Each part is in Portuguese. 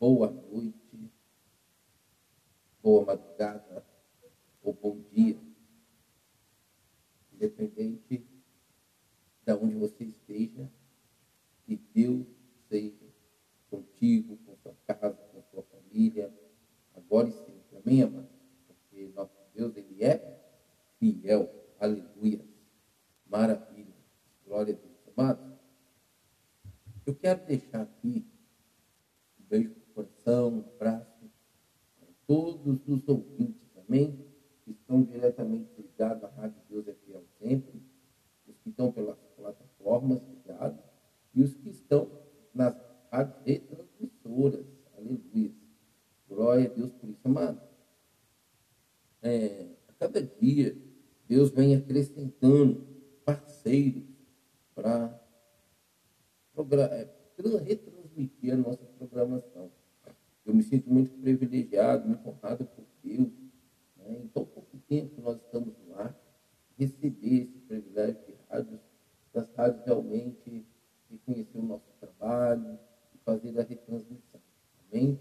boa noite, boa madrugada ou bom dia, independente de onde você esteja, que Deus seja contigo, com sua casa, com sua família, agora e sempre. Amém, amado? Porque nosso Deus, Ele é fiel. Aleluia. Maravilha. Glória a Deus. Amado, eu quero deixar aqui um beijo coração, abraço para todos os ouvintes também, que estão diretamente ligados à Rádio Deus é Fiel Sempre, os que estão pelas plataformas ligados e os que estão nas rádios retransmissoras. Aleluia. Glória a Deus por isso, amado. É, a cada dia, Deus vem acrescentando parceiros para é, retransmitir a nossa programação. Eu me sinto muito privilegiado, muito honrado por Deus. Né? Em tão pouco tempo que nós estamos no ar, receber esse privilégio de rádios, das rádios realmente reconhecer o nosso trabalho e fazer a retransmissão. Amém?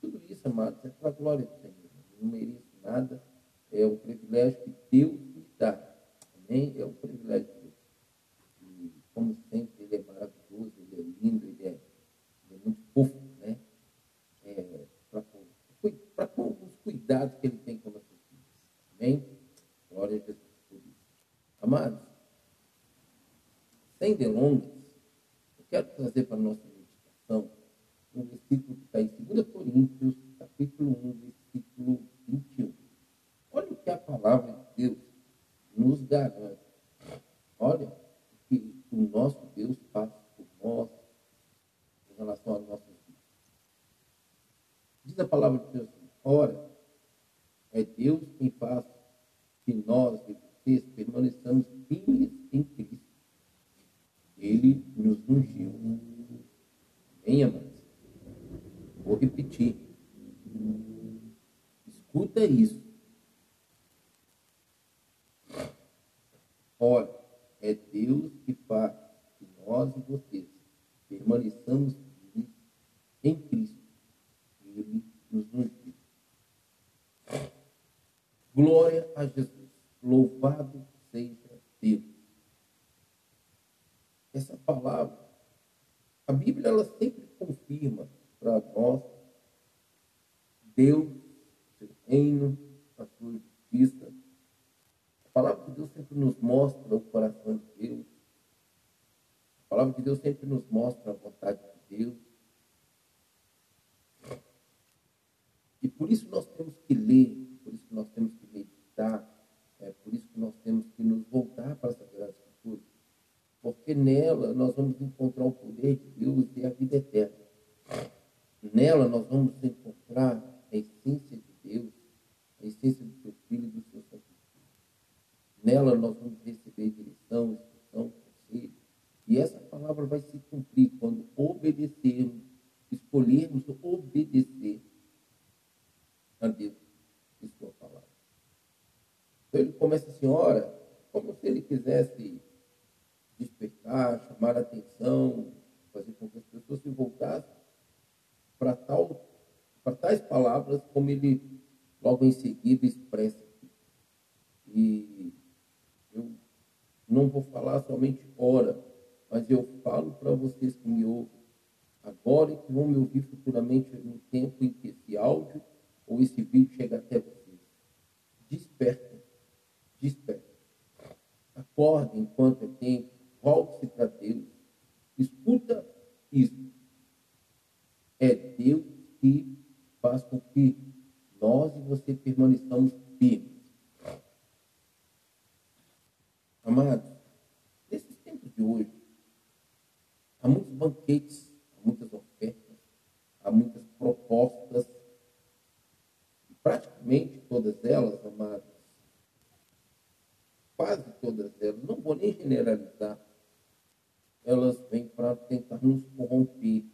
Tudo isso, amados, é para a glória do Senhor. Eu não mereço nada. É um privilégio que Deus me dá. Amém? É um privilégio de Deus. E, como sempre, Ele é maravilhoso, Ele é lindo, Ele é, ele é muito fofo, né? É, para com os cuidados que Ele tem com nossas vidas. Amém? Glória a Jesus por isso. Amados, sem delongas, eu quero trazer para a nossa meditação um versículo que está em 2 Coríntios, capítulo 1, versículo 21. Olha o que a palavra de Deus nos garante. Olha o que o nosso Deus faz por nós em relação às nossas vidas. Diz a palavra de Deus assim, ora, é Deus quem faz que nós e vocês permaneçamos firmes em Cristo. Ele nos ungiu. Amém, amados? Vou repetir. Escuta isso. Olha, é Deus que faz que nós e vocês permaneçamos em Cristo. Ele nos ungiu. Glória a Jesus. Louvado seja Deus. Essa palavra, a Bíblia ela sempre confirma para nós Deus, seu reino, a sua justiça. Palavra de Deus sempre nos mostra o coração de Deus. A palavra de Deus sempre nos mostra a vontade de Deus. E por isso nós temos que ler, por isso nós temos que meditar, é por isso que nós temos que nos voltar para a Sagrada Escritura. Porque nela nós vamos encontrar o poder de Deus e a vida eterna. Nela nós vamos encontrar a essência de Deus, a essência do seu Filho e do seu Santo Espírito. Nela nós vamos receber direção, instrução, conselho. E essa palavra vai se cumprir quando obedecermos, escolhermos obedecer a Deus e sua palavra. Então ele começa assim, ora, como se ele quisesse despertar, chamar a atenção, fazer com que as pessoas se voltassem para tal para tais palavras como ele logo em seguida expressa aqui. E eu não vou falar somente ora, mas eu falo para vocês que me ouvem agora e que vão me ouvir futuramente no tempo em que esse áudio ou esse vídeo chega até vocês. Despertem, despertem. Acordem enquanto é tempo, volte-se para Deus. Escuta isso é Deus que faz com que nós e você permaneçamos firmes. Amados, nesses tempos de hoje, há muitos banquetes, muitas ofertas, há muitas propostas, e praticamente todas elas, amados, quase todas elas, não vou nem generalizar, elas vêm para tentar nos corromper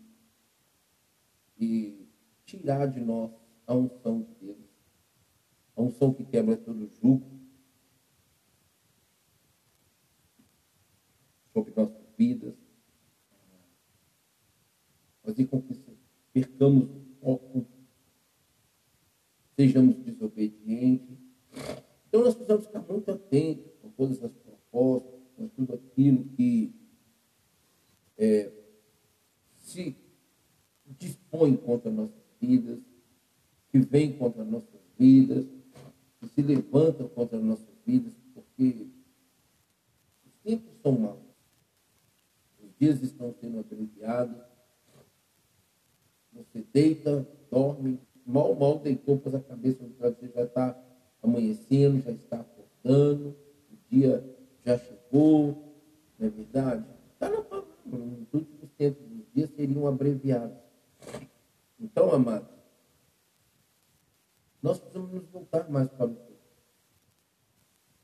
e tirar de nós a unção de Deus, a unção que quebra todo jugo sobre nossas vidas, fazer com que percamos o foco, sejamos desobedientes. Então nós precisamos ficar muito atentos a todas as propostas, a tudo aquilo que é, se dispõe contra nossas vidas, que vem contra nossas vidas, que se levanta contra nossas vidas, porque os tempos são maus. Os dias estão sendo abreviados, você deita, dorme, mal, mal deitou, pôs a cabeça no travesseiro, já está amanhecendo, já está acordando, o dia já chegou, não é verdade? Está na palavra, nos últimos tempos, os dias seriam abreviados. Então, amados, nós precisamos nos voltar mais para o Senhor.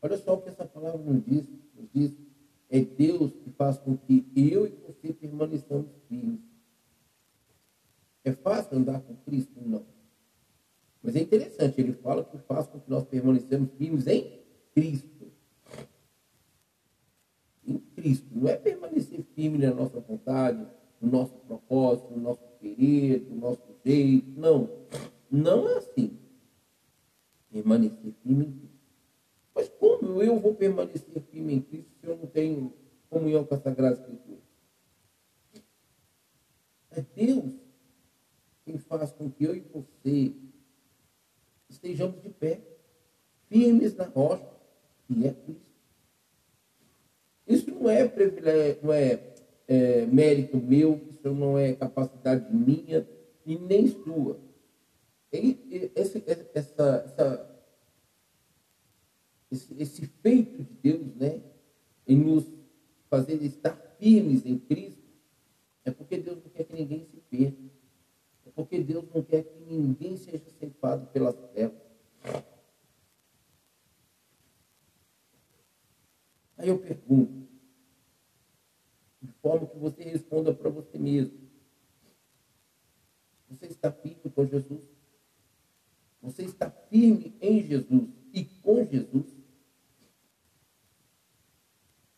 Olha só o que essa palavra nos diz. Nos diz é Deus que faz com que eu e você permaneçamos firmes. É fácil andar com Cristo? Não. Mas é interessante, ele fala que faz com que nós permanecemos firmes em Cristo. Em Cristo. Não é permanecer firme na nossa vontade, no nosso propósito, no nosso querer, no nosso jeito. Não. Não é assim. Permanecer firme em Cristo. Mas como eu vou permanecer firme em Cristo se eu não tenho comunhão com a Sagrada Escritura? É Deus quem faz com que eu e você estejamos de pé, firmes na rocha, que é Cristo. Isso não é não é, é mérito meu, isso não é capacidade minha e nem sua. E, esse, essa, essa, esse, esse feito de Deus, né, em nos fazer estar firmes em Cristo, é porque Deus não quer que ninguém se perca. Porque Deus não quer que ninguém seja ceifado pelas trevas. Aí eu pergunto, de forma que você responda para você mesmo. Você está firme com Jesus? Você está firme em Jesus e com Jesus?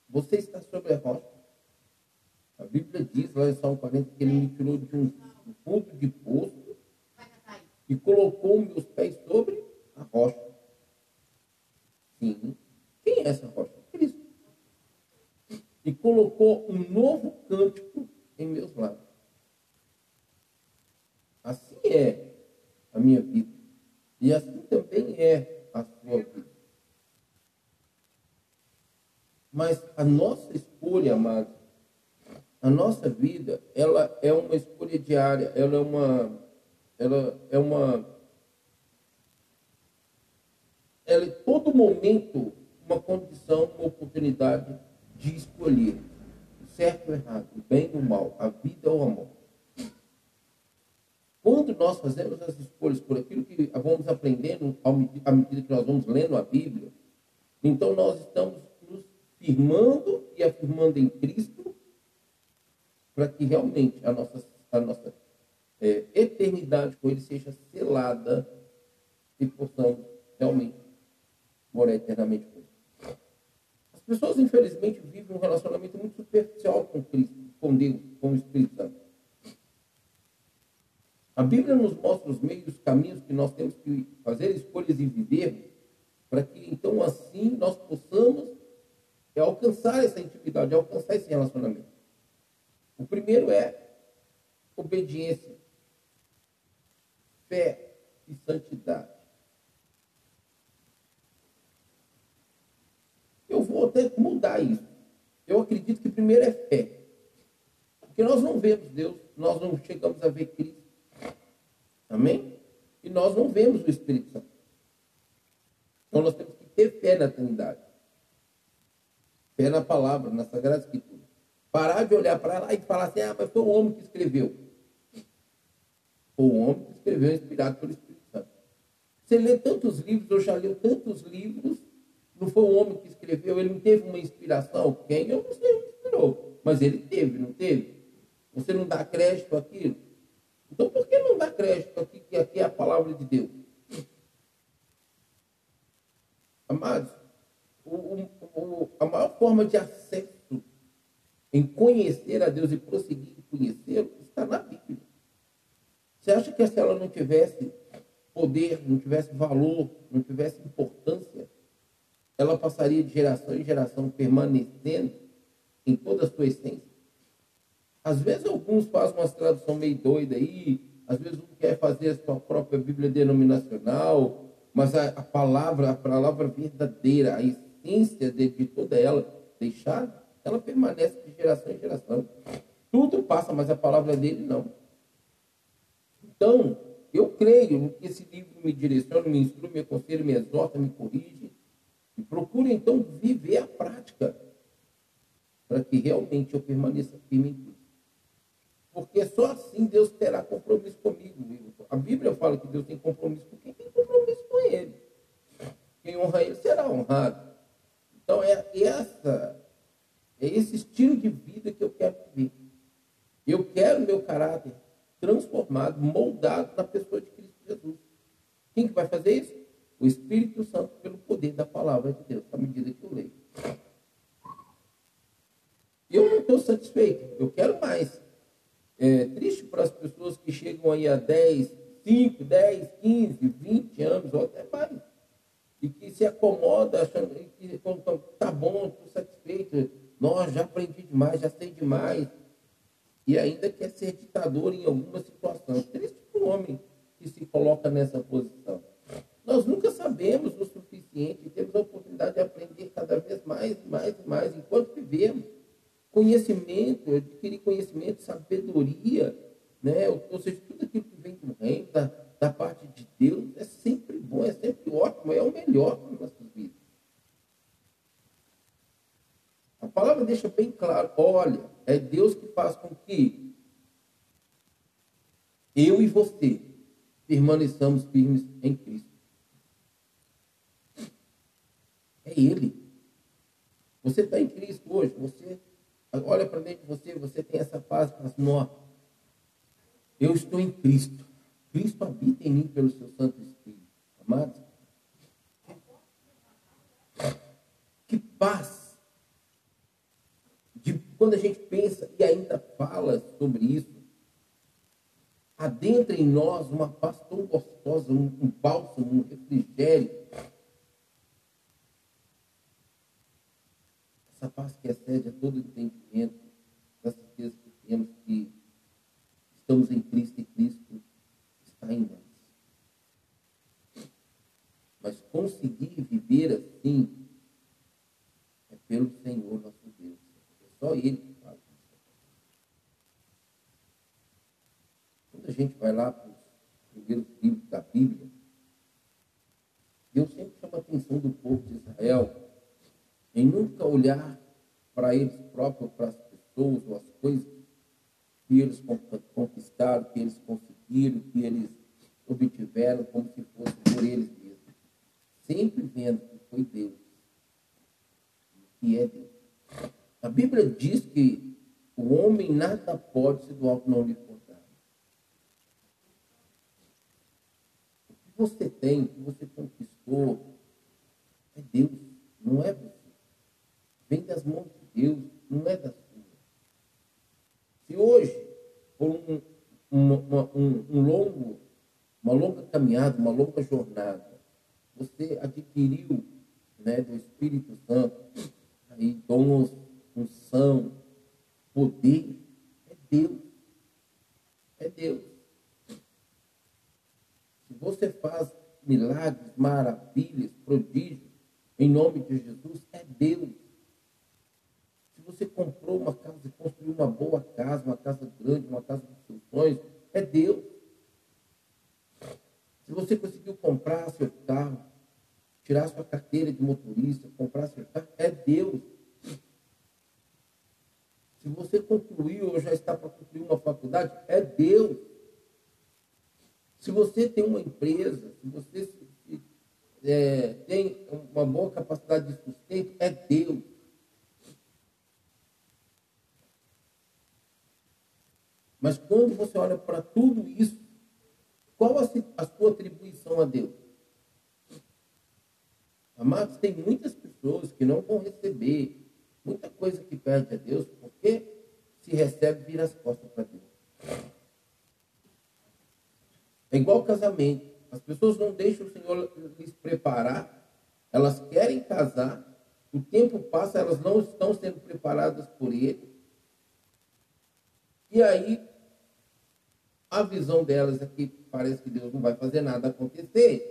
Você está sobre a rocha? A Bíblia diz lá em Salmo 40 que ele me tirou de um fundo de poço e colocou meus pés sobre a rocha. Sim. Quem é essa rocha? Cristo. E colocou um novo cântico em meus lábios. Assim é a minha vida. E assim também é a sua vida. Mas a nossa escolha, amados, a nossa vida, ela é uma escolha diária, ela é uma, ela é uma, ela é todo momento uma condição, uma oportunidade de escolher o certo ou errado, o bem ou o mal, a vida ou a morte. Quando nós fazemos as escolhas por aquilo que vamos aprendendo à medida que nós vamos lendo a Bíblia, então nós estamos nos firmando e afirmando em Cristo para que realmente a nossa, a nossa é, eternidade com Ele seja selada e possamos realmente morar eternamente com Ele. As pessoas, infelizmente, vivem um relacionamento muito superficial com Cristo, com Deus, com o Espírito Santo. A Bíblia nos mostra os meios, os caminhos que nós temos que fazer escolhas e viver, para que então assim nós possamos alcançar essa intimidade, alcançar esse relacionamento. O primeiro é obediência, fé e santidade. Eu vou até mudar isso. Eu acredito que primeiro é fé. Porque nós não vemos Deus, nós não chegamos a ver Cristo. Amém? E nós não vemos o Espírito Santo. Então nós temos que ter fé na Trindade. Fé na palavra, na Sagrada Escritura. Parar de olhar para lá e falar assim, ah, mas foi o homem que escreveu. Foi o homem que escreveu, inspirado pelo Espírito Santo. Você lê tantos livros, eu já li tantos livros, não foi o homem que escreveu, ele não teve uma inspiração. Quem? Eu não sei, inspirou. Mas ele teve, não teve? Você não dá crédito àquilo? Então por que não dá crédito aqui, que aqui é a palavra de Deus? Amados, o, o, a maior forma de acesso em conhecer a Deus e prosseguir em conhecê-lo, está na Bíblia. Você acha que se ela não tivesse poder, não tivesse valor, não tivesse importância, ela passaria de geração em geração permanecendo em toda a sua essência? Às vezes alguns fazem uma tradução meio doida aí, às vezes um quer fazer a sua própria Bíblia denominacional, mas a, a palavra, a palavra verdadeira, a essência de, de toda ela deixada, ela permanece de geração em geração. Tudo passa, mas a palavra dele não. Então, eu creio que esse livro me direciona, me instrui, me aconselha, me exorta, me corrige. E procura, então, viver a prática para que realmente eu permaneça firme em Cristo. Porque só assim Deus terá compromisso comigo. A Bíblia fala que Deus tem compromisso com quem tem compromisso com Ele. Quem honra Ele será honrado. Então é essa, é esse estilo de vida que eu quero viver. Eu quero meu caráter transformado, moldado na pessoa de Cristo Jesus. Quem que vai fazer isso? O Espírito Santo, pelo poder da palavra de Deus, à medida que eu leio. Eu não estou satisfeito, eu quero mais. É triste para as pessoas que chegam aí a 10, 5, 10, 15, 20 anos ou até mais. E que se acomoda achando que está bom, estou satisfeito. Nós já aprendi demais, já sei demais. E ainda quer ser ditador em alguma situação. Triste para o homem que se coloca nessa posição. Nós nunca sabemos o suficiente temos a oportunidade de aprender cada vez mais mais e mais enquanto vivemos conhecimento, adquirir conhecimento, sabedoria, né? ou seja, tudo aquilo que vem do reino, da, da parte de Deus, é sempre bom, é sempre ótimo, é o melhor para nossas vidas. A palavra deixa bem claro, olha, é Deus que faz com que eu e você permaneçamos firmes em Cristo. É Ele. Você está em Cristo hoje, você olha para dentro de você, você tem essa paz, fala assim, eu estou em Cristo. Cristo habita em mim pelo seu Santo Espírito. Amados, que paz. Quando a gente pensa e ainda fala sobre isso, adentra em nós uma paz tão gostosa, um, um bálsamo, um refrigério. Essa paz que excede a todo entendimento, da certeza que temos que estamos em Cristo e Cristo está em nós. Mas conseguir viver assim é pelo Senhor nosso só Ele faz isso. Quando a gente vai lá para os primeiros livros da Bíblia, Deus sempre chama a atenção do povo de Israel em nunca olhar para eles próprios, para as pessoas ou as coisas que eles conquistaram, que eles conseguiram, que eles obtiveram, como se fosse por eles mesmos. Sempre vendo que foi Deus, que é Deus. A Bíblia diz que o homem nada pode se do alto não lhe. O que você tem, o que você conquistou, é Deus, não é você vem das mãos de Deus, não é da sua. Se hoje, por um, uma, um, um longo, uma longa caminhada, uma longa jornada, você adquiriu né, do Espírito Santo aí dons, unção, poder, é Deus. É Deus. Se você faz milagres, maravilhas, prodígios, em nome de Jesus, é Deus. Se você comprou uma casa e construiu uma boa casa, uma casa grande, uma casa dos seus sonhos, é Deus. Se você conseguiu comprar seu carro, tirar sua carteira de motorista, comprar seu carro, é Deus. Se você concluiu ou já está para concluir uma faculdade, é Deus. Se você tem uma empresa, se você é, tem uma boa capacidade de sustento, é Deus. Mas quando você olha para tudo isso, qual a, a sua atribuição a Deus? Amados, tem muitas pessoas que não vão receber muita coisa que perde a Deus, porque se recebe, vira as costas para Deus. É igual casamento. As pessoas não deixam o Senhor lhes preparar, elas querem casar, o tempo passa, elas não estão sendo preparadas por Ele. E aí, a visão delas é que parece que Deus não vai fazer nada acontecer.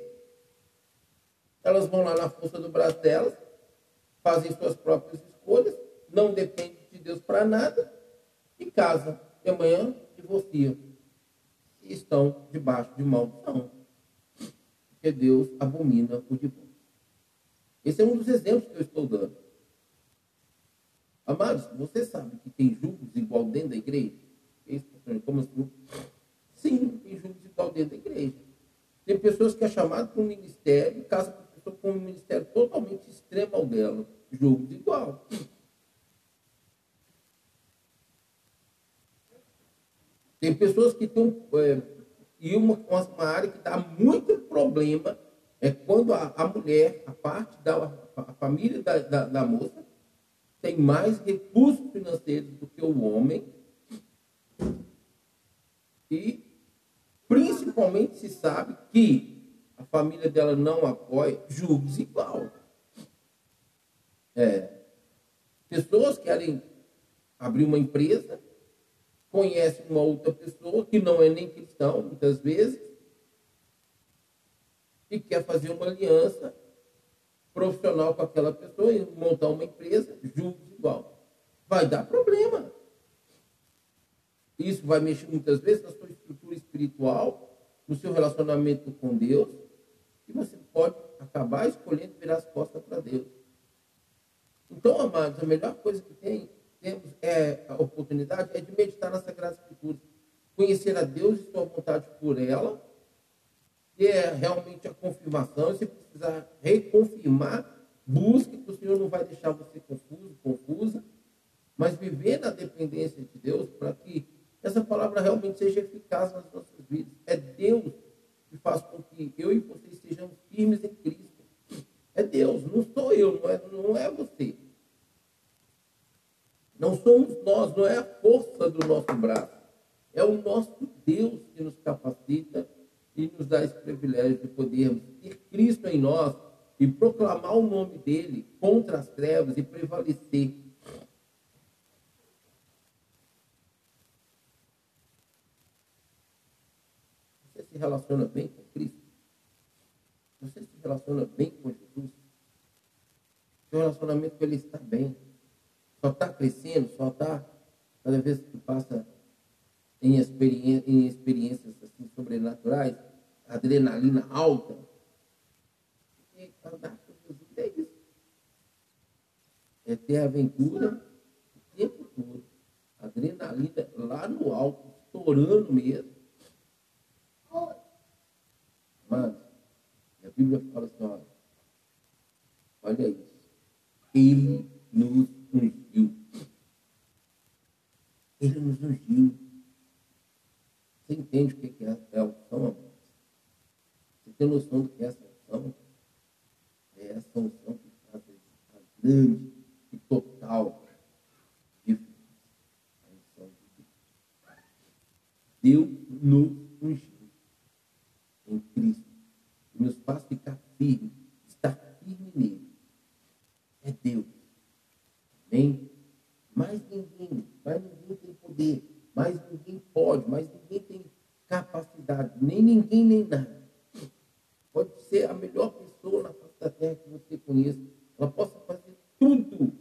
Elas vão lá na força do braço delas, fazem suas próprias escolhas, não dependem de Deus para nada e casam. E amanhã divorciam. E estão debaixo de maldição. Porque Deus abomina o divórcio. Esse é um dos exemplos que eu estou dando. Amados, você sabe que tem julgo desigual dentro da igreja? Como assim? Sim, tem julgo desigual dentro da igreja. Tem pessoas que é chamado para um ministério e casam com pessoa com um ministério totalmente extremo ao dela. Julgo desigual. Tem pessoas que estão. É, e uma, uma área que dá muito problema é quando a, a mulher, a parte da a família da, da, da moça, tem mais recursos financeiros do que o homem. E principalmente se sabe que a família dela não apoia, julgo desigual. É. Pessoas querem abrir uma empresa, conhecem uma outra pessoa que não é nem cristão, muitas vezes, e quer fazer uma aliança profissional com aquela pessoa e montar uma empresa, julgo igual. Vai dar problema. Isso vai mexer muitas vezes na sua estrutura espiritual, no seu relacionamento com Deus, e você pode acabar escolhendo virar as costas para Deus. Então, amados, a melhor coisa que tem, temos é a oportunidade é de meditar nas Sagradas Escrituras, conhecer a Deus e sua vontade por ela, que é realmente a confirmação, se precisar reconfirmar, busque, que o Senhor não vai deixar você confuso, confusa, mas viver na dependência de Deus para que essa palavra realmente seja eficaz nas nossas vidas. É Deus que faz com que eu e vocês sejamos firmes em Cristo. É Deus, não sou eu, não é, não é você. Não somos nós, não é a força do nosso braço. É o nosso Deus que nos capacita e nos dá esse privilégio de podermos ter Cristo em nós e proclamar o nome dele contra as trevas e prevalecer. Você se relaciona bem com Cristo? Você se relaciona bem com Jesus? Seu relacionamento com Ele está bem. Só está crescendo, só está, cada vez que passa em, em experiências assim, sobrenaturais, adrenalina alta. E andar com Jesus é isso. É ter aventura o tempo todo. Adrenalina lá no alto, estourando mesmo. Mas, a Bíblia fala assim, olha, olha isso. Ele nos ungiu. Ele nos ungiu. Você entende o que é, é a unção, amor? Você tem noção do que é essa unção? É essa unção que faz a grande e total diferença. A unção de Deus. Deus nos ungiu em Cristo. E nos faz ficar firme, estar firme nele. É Deus. Amém? Mais ninguém, mais ninguém poder mas ninguém pode, mas ninguém tem capacidade, nem ninguém, nem nada. Pode ser a melhor pessoa na face da terra que você conheça, ela possa fazer tudo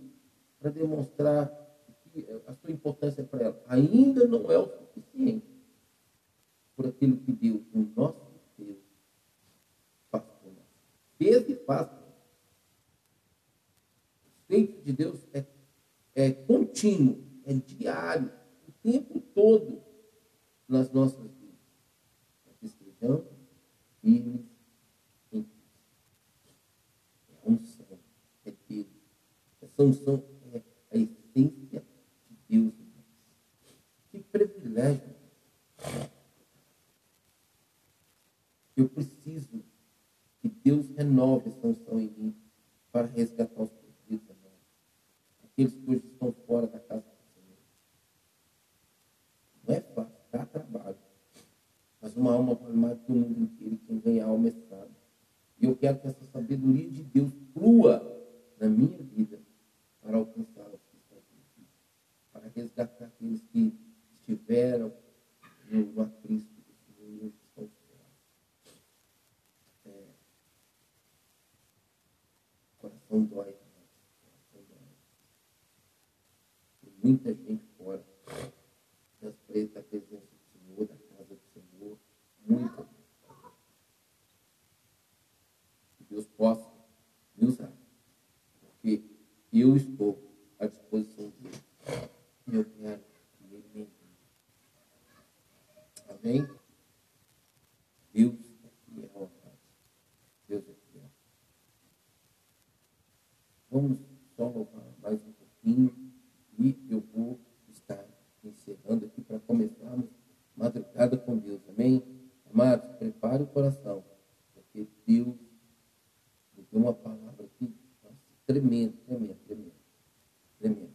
para demonstrar a sua importância para ela. Ainda não é o suficiente por aquilo que Deus, o nosso Deus, faz por nós. Fez e faz. O feito de Deus é, é contínuo, é diário tempo todo nas nossas vidas. Para que estejamos firmes em Cristo. É a unção, é Deus. Essa unção é a essência de Deus em nós. Que privilégio. Eu preciso que Deus renove essa unção em mim para resgatar os perdidos, aqueles que hoje estão fora da casa não é fácil, dá trabalho. Uma alma vale mais do que o mundo inteiro, quem ganha alma é sábio. E eu quero que essa sabedoria de Deus flua na minha vida para alcançar os que estão aqui, para resgatar aqueles que estiveram no, no aprisco do Senhor, hoje estão esperados. É, coração dói, coração dói. Tem muita gente fora das da presença do Senhor, da casa do Senhor, muita gente. Que Deus possa me usar, porque eu estou à disposição dele. Eu quero que ele me. Amém? Deus é fiel, Deus é fiel. Vamos só louvar mais um pouquinho e eu vou estar encerrando aqui para começarmos madrugada com Deus. Amém? Amados, prepare o coração, porque Deus uma palavra que, tremendo, tremendo, tremendo, tremendo.